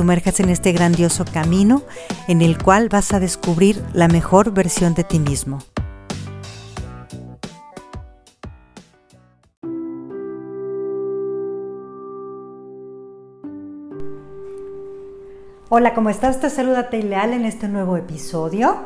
sumerjas en este grandioso camino en el cual vas a descubrir la mejor versión de ti mismo. Hola, ¿cómo estás? Te saluda Leal en este nuevo episodio.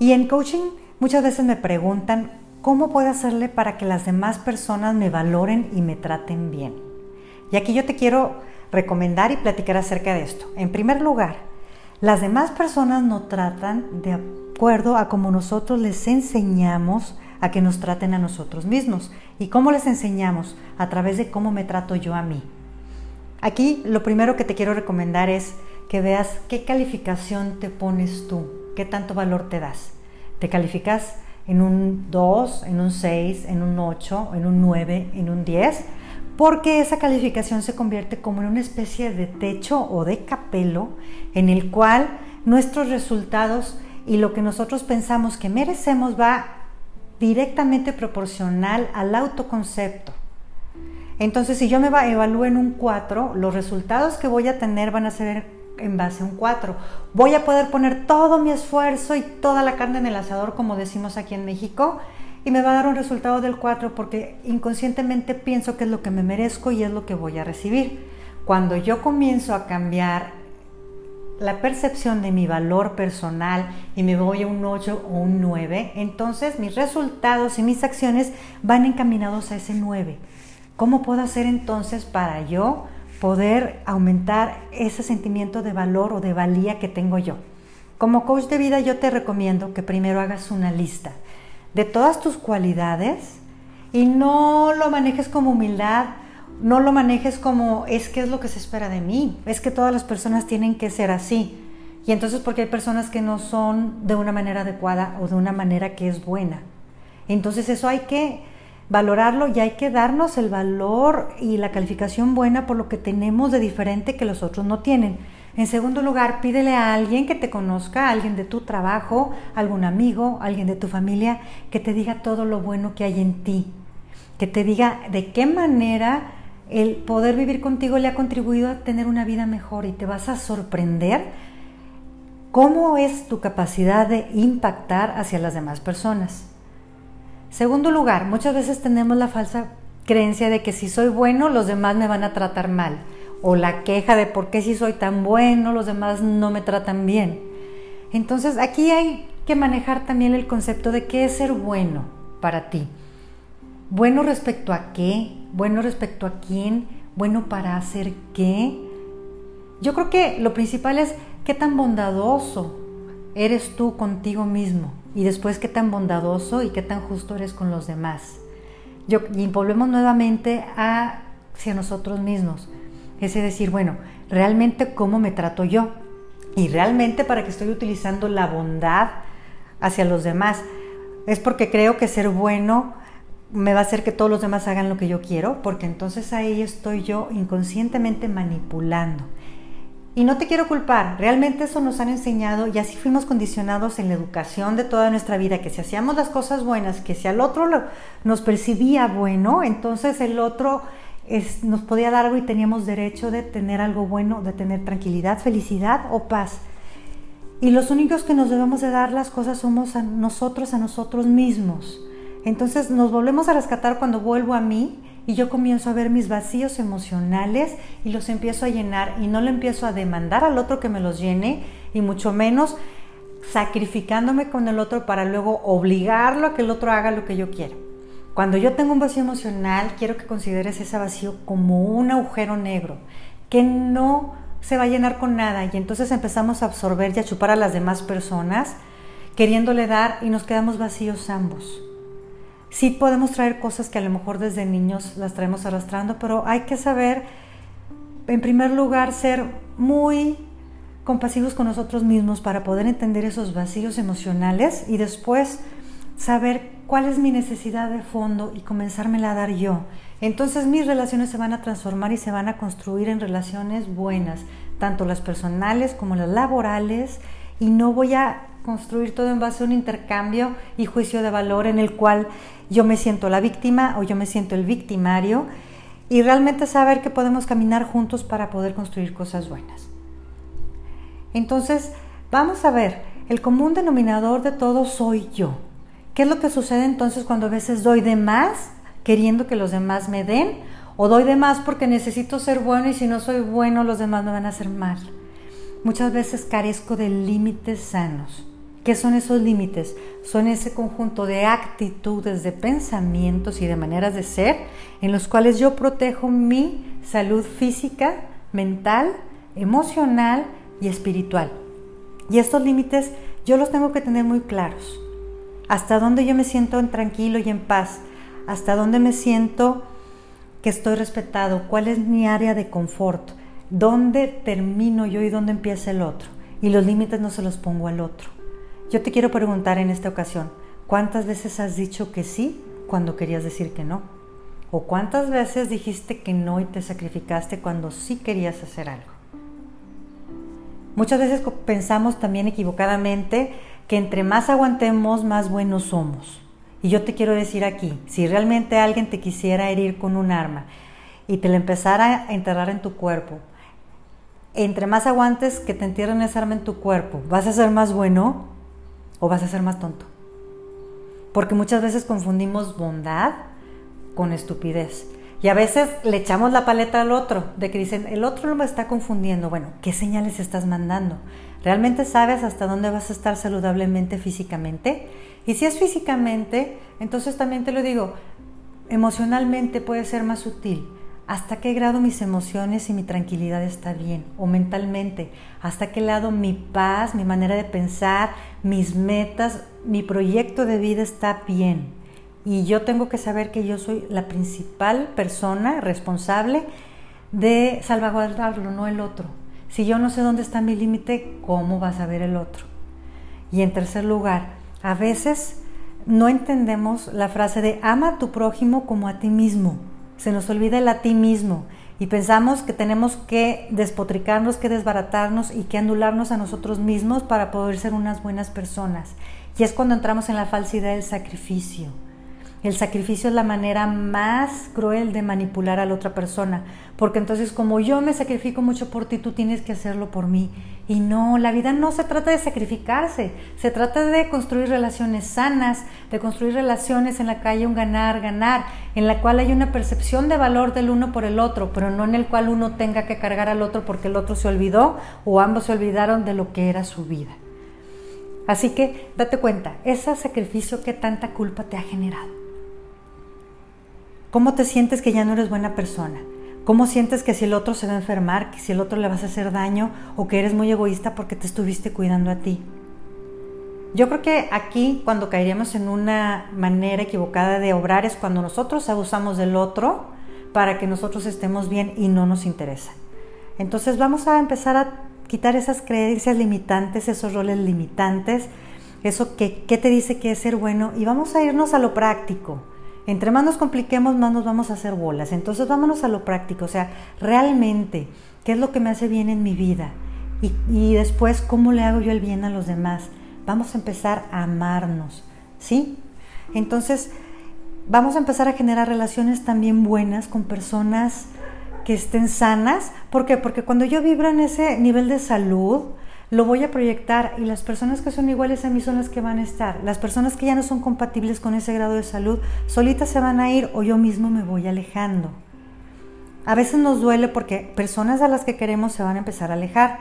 Y en coaching muchas veces me preguntan cómo puedo hacerle para que las demás personas me valoren y me traten bien. Y aquí yo te quiero recomendar y platicar acerca de esto. En primer lugar, las demás personas no tratan de acuerdo a como nosotros les enseñamos a que nos traten a nosotros mismos. ¿Y cómo les enseñamos? A través de cómo me trato yo a mí. Aquí lo primero que te quiero recomendar es que veas qué calificación te pones tú, qué tanto valor te das. ¿Te calificas en un 2, en un 6, en un 8, en un 9, en un 10? Porque esa calificación se convierte como en una especie de techo o de capelo en el cual nuestros resultados y lo que nosotros pensamos que merecemos va directamente proporcional al autoconcepto. Entonces, si yo me evalúo en un 4, los resultados que voy a tener van a ser en base a un 4. Voy a poder poner todo mi esfuerzo y toda la carne en el asador, como decimos aquí en México, y me va a dar un resultado del 4 porque inconscientemente pienso que es lo que me merezco y es lo que voy a recibir. Cuando yo comienzo a cambiar la percepción de mi valor personal y me voy a un 8 o un 9, entonces mis resultados y mis acciones van encaminados a ese 9. ¿Cómo puedo hacer entonces para yo poder aumentar ese sentimiento de valor o de valía que tengo yo? Como coach de vida yo te recomiendo que primero hagas una lista de todas tus cualidades y no lo manejes como humildad, no lo manejes como es que es lo que se espera de mí, es que todas las personas tienen que ser así. Y entonces porque hay personas que no son de una manera adecuada o de una manera que es buena. Entonces eso hay que valorarlo y hay que darnos el valor y la calificación buena por lo que tenemos de diferente que los otros no tienen. En segundo lugar, pídele a alguien que te conozca, alguien de tu trabajo, algún amigo, alguien de tu familia, que te diga todo lo bueno que hay en ti, que te diga de qué manera el poder vivir contigo le ha contribuido a tener una vida mejor y te vas a sorprender cómo es tu capacidad de impactar hacia las demás personas. Segundo lugar, muchas veces tenemos la falsa creencia de que si soy bueno, los demás me van a tratar mal o la queja de por qué si soy tan bueno, los demás no me tratan bien. Entonces aquí hay que manejar también el concepto de qué es ser bueno para ti. Bueno respecto a qué, bueno respecto a quién, bueno para hacer qué. Yo creo que lo principal es qué tan bondadoso eres tú contigo mismo y después qué tan bondadoso y qué tan justo eres con los demás. Yo, y volvemos nuevamente hacia nosotros mismos. Es decir, bueno, realmente cómo me trato yo y realmente para que estoy utilizando la bondad hacia los demás. Es porque creo que ser bueno me va a hacer que todos los demás hagan lo que yo quiero, porque entonces ahí estoy yo inconscientemente manipulando. Y no te quiero culpar, realmente eso nos han enseñado y así fuimos condicionados en la educación de toda nuestra vida, que si hacíamos las cosas buenas, que si al otro nos percibía bueno, entonces el otro nos podía dar algo y teníamos derecho de tener algo bueno, de tener tranquilidad, felicidad o paz. Y los únicos que nos debemos de dar las cosas somos nosotros, a nosotros mismos. Entonces nos volvemos a rescatar cuando vuelvo a mí y yo comienzo a ver mis vacíos emocionales y los empiezo a llenar y no le empiezo a demandar al otro que me los llene y mucho menos sacrificándome con el otro para luego obligarlo a que el otro haga lo que yo quiero. Cuando yo tengo un vacío emocional, quiero que consideres ese vacío como un agujero negro, que no se va a llenar con nada y entonces empezamos a absorber y a chupar a las demás personas, queriéndole dar y nos quedamos vacíos ambos. Sí podemos traer cosas que a lo mejor desde niños las traemos arrastrando, pero hay que saber, en primer lugar, ser muy compasivos con nosotros mismos para poder entender esos vacíos emocionales y después saber cuál es mi necesidad de fondo y comenzármela a dar yo. Entonces mis relaciones se van a transformar y se van a construir en relaciones buenas, tanto las personales como las laborales, y no voy a construir todo en base a un intercambio y juicio de valor en el cual yo me siento la víctima o yo me siento el victimario y realmente saber que podemos caminar juntos para poder construir cosas buenas. Entonces, vamos a ver, el común denominador de todo soy yo. ¿Qué es lo que sucede entonces cuando a veces doy de más queriendo que los demás me den? O doy de más porque necesito ser bueno y si no soy bueno los demás me van a hacer mal. Muchas veces carezco de límites sanos. ¿Qué son esos límites? Son ese conjunto de actitudes, de pensamientos y de maneras de ser en los cuales yo protejo mi salud física, mental, emocional y espiritual. Y estos límites yo los tengo que tener muy claros. Hasta dónde yo me siento en tranquilo y en paz. Hasta dónde me siento que estoy respetado. Cuál es mi área de confort. Dónde termino yo y dónde empieza el otro. Y los límites no se los pongo al otro. Yo te quiero preguntar en esta ocasión, ¿cuántas veces has dicho que sí cuando querías decir que no? ¿O cuántas veces dijiste que no y te sacrificaste cuando sí querías hacer algo? Muchas veces pensamos también equivocadamente que entre más aguantemos, más buenos somos. Y yo te quiero decir aquí, si realmente alguien te quisiera herir con un arma y te la empezara a enterrar en tu cuerpo, entre más aguantes que te entierren esa arma en tu cuerpo, ¿vas a ser más bueno o vas a ser más tonto. Porque muchas veces confundimos bondad con estupidez. Y a veces le echamos la paleta al otro, de que dicen, el otro no me está confundiendo. Bueno, ¿qué señales estás mandando? ¿Realmente sabes hasta dónde vas a estar saludablemente físicamente? Y si es físicamente, entonces también te lo digo, emocionalmente puede ser más sutil hasta qué grado mis emociones y mi tranquilidad está bien, o mentalmente, hasta qué lado mi paz, mi manera de pensar, mis metas, mi proyecto de vida está bien. Y yo tengo que saber que yo soy la principal persona responsable de salvaguardarlo, no el otro. Si yo no sé dónde está mi límite, ¿cómo va a saber el otro? Y en tercer lugar, a veces no entendemos la frase de ama a tu prójimo como a ti mismo se nos olvida el a ti mismo y pensamos que tenemos que despotricarnos, que desbaratarnos y que anularnos a nosotros mismos para poder ser unas buenas personas. Y es cuando entramos en la falsidad del sacrificio. El sacrificio es la manera más cruel de manipular a la otra persona, porque entonces como yo me sacrifico mucho por ti, tú tienes que hacerlo por mí. Y no, la vida no se trata de sacrificarse, se trata de construir relaciones sanas, de construir relaciones en la que haya un ganar, ganar, en la cual hay una percepción de valor del uno por el otro, pero no en el cual uno tenga que cargar al otro porque el otro se olvidó o ambos se olvidaron de lo que era su vida. Así que date cuenta, ese sacrificio que tanta culpa te ha generado. ¿Cómo te sientes que ya no eres buena persona? ¿Cómo sientes que si el otro se va a enfermar, que si el otro le vas a hacer daño o que eres muy egoísta porque te estuviste cuidando a ti? Yo creo que aquí cuando caeríamos en una manera equivocada de obrar es cuando nosotros abusamos del otro para que nosotros estemos bien y no nos interesa. Entonces vamos a empezar a quitar esas creencias limitantes, esos roles limitantes, eso que, ¿qué te dice que es ser bueno y vamos a irnos a lo práctico. Entre más nos compliquemos, más nos vamos a hacer bolas. Entonces vámonos a lo práctico, o sea, realmente, ¿qué es lo que me hace bien en mi vida? Y, y después, ¿cómo le hago yo el bien a los demás? Vamos a empezar a amarnos, ¿sí? Entonces, vamos a empezar a generar relaciones también buenas con personas que estén sanas. ¿Por qué? Porque cuando yo vibro en ese nivel de salud, lo voy a proyectar y las personas que son iguales a mí son las que van a estar. Las personas que ya no son compatibles con ese grado de salud, solitas se van a ir o yo mismo me voy alejando. A veces nos duele porque personas a las que queremos se van a empezar a alejar,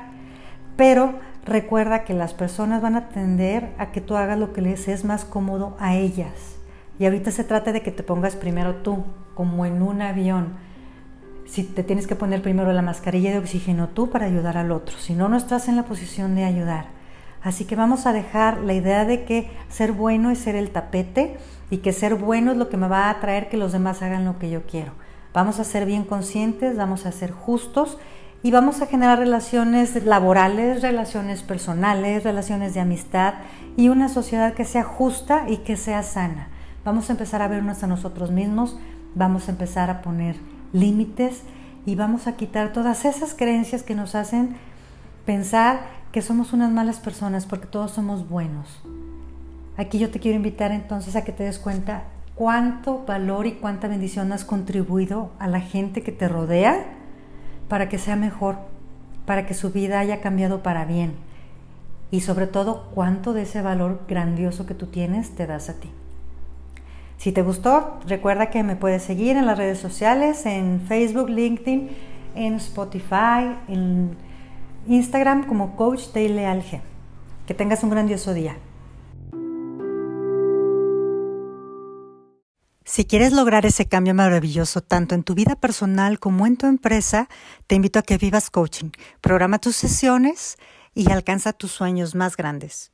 pero recuerda que las personas van a tender a que tú hagas lo que les es más cómodo a ellas. Y ahorita se trata de que te pongas primero tú, como en un avión si te tienes que poner primero la mascarilla de oxígeno tú para ayudar al otro, si no, no estás en la posición de ayudar. Así que vamos a dejar la idea de que ser bueno es ser el tapete y que ser bueno es lo que me va a traer que los demás hagan lo que yo quiero. Vamos a ser bien conscientes, vamos a ser justos y vamos a generar relaciones laborales, relaciones personales, relaciones de amistad y una sociedad que sea justa y que sea sana. Vamos a empezar a vernos a nosotros mismos, vamos a empezar a poner límites y vamos a quitar todas esas creencias que nos hacen pensar que somos unas malas personas porque todos somos buenos. Aquí yo te quiero invitar entonces a que te des cuenta cuánto valor y cuánta bendición has contribuido a la gente que te rodea para que sea mejor, para que su vida haya cambiado para bien y sobre todo cuánto de ese valor grandioso que tú tienes te das a ti. Si te gustó, recuerda que me puedes seguir en las redes sociales, en Facebook, LinkedIn, en Spotify, en Instagram como Coach Daily Alge. Que tengas un grandioso día. Si quieres lograr ese cambio maravilloso tanto en tu vida personal como en tu empresa, te invito a que vivas coaching. Programa tus sesiones y alcanza tus sueños más grandes.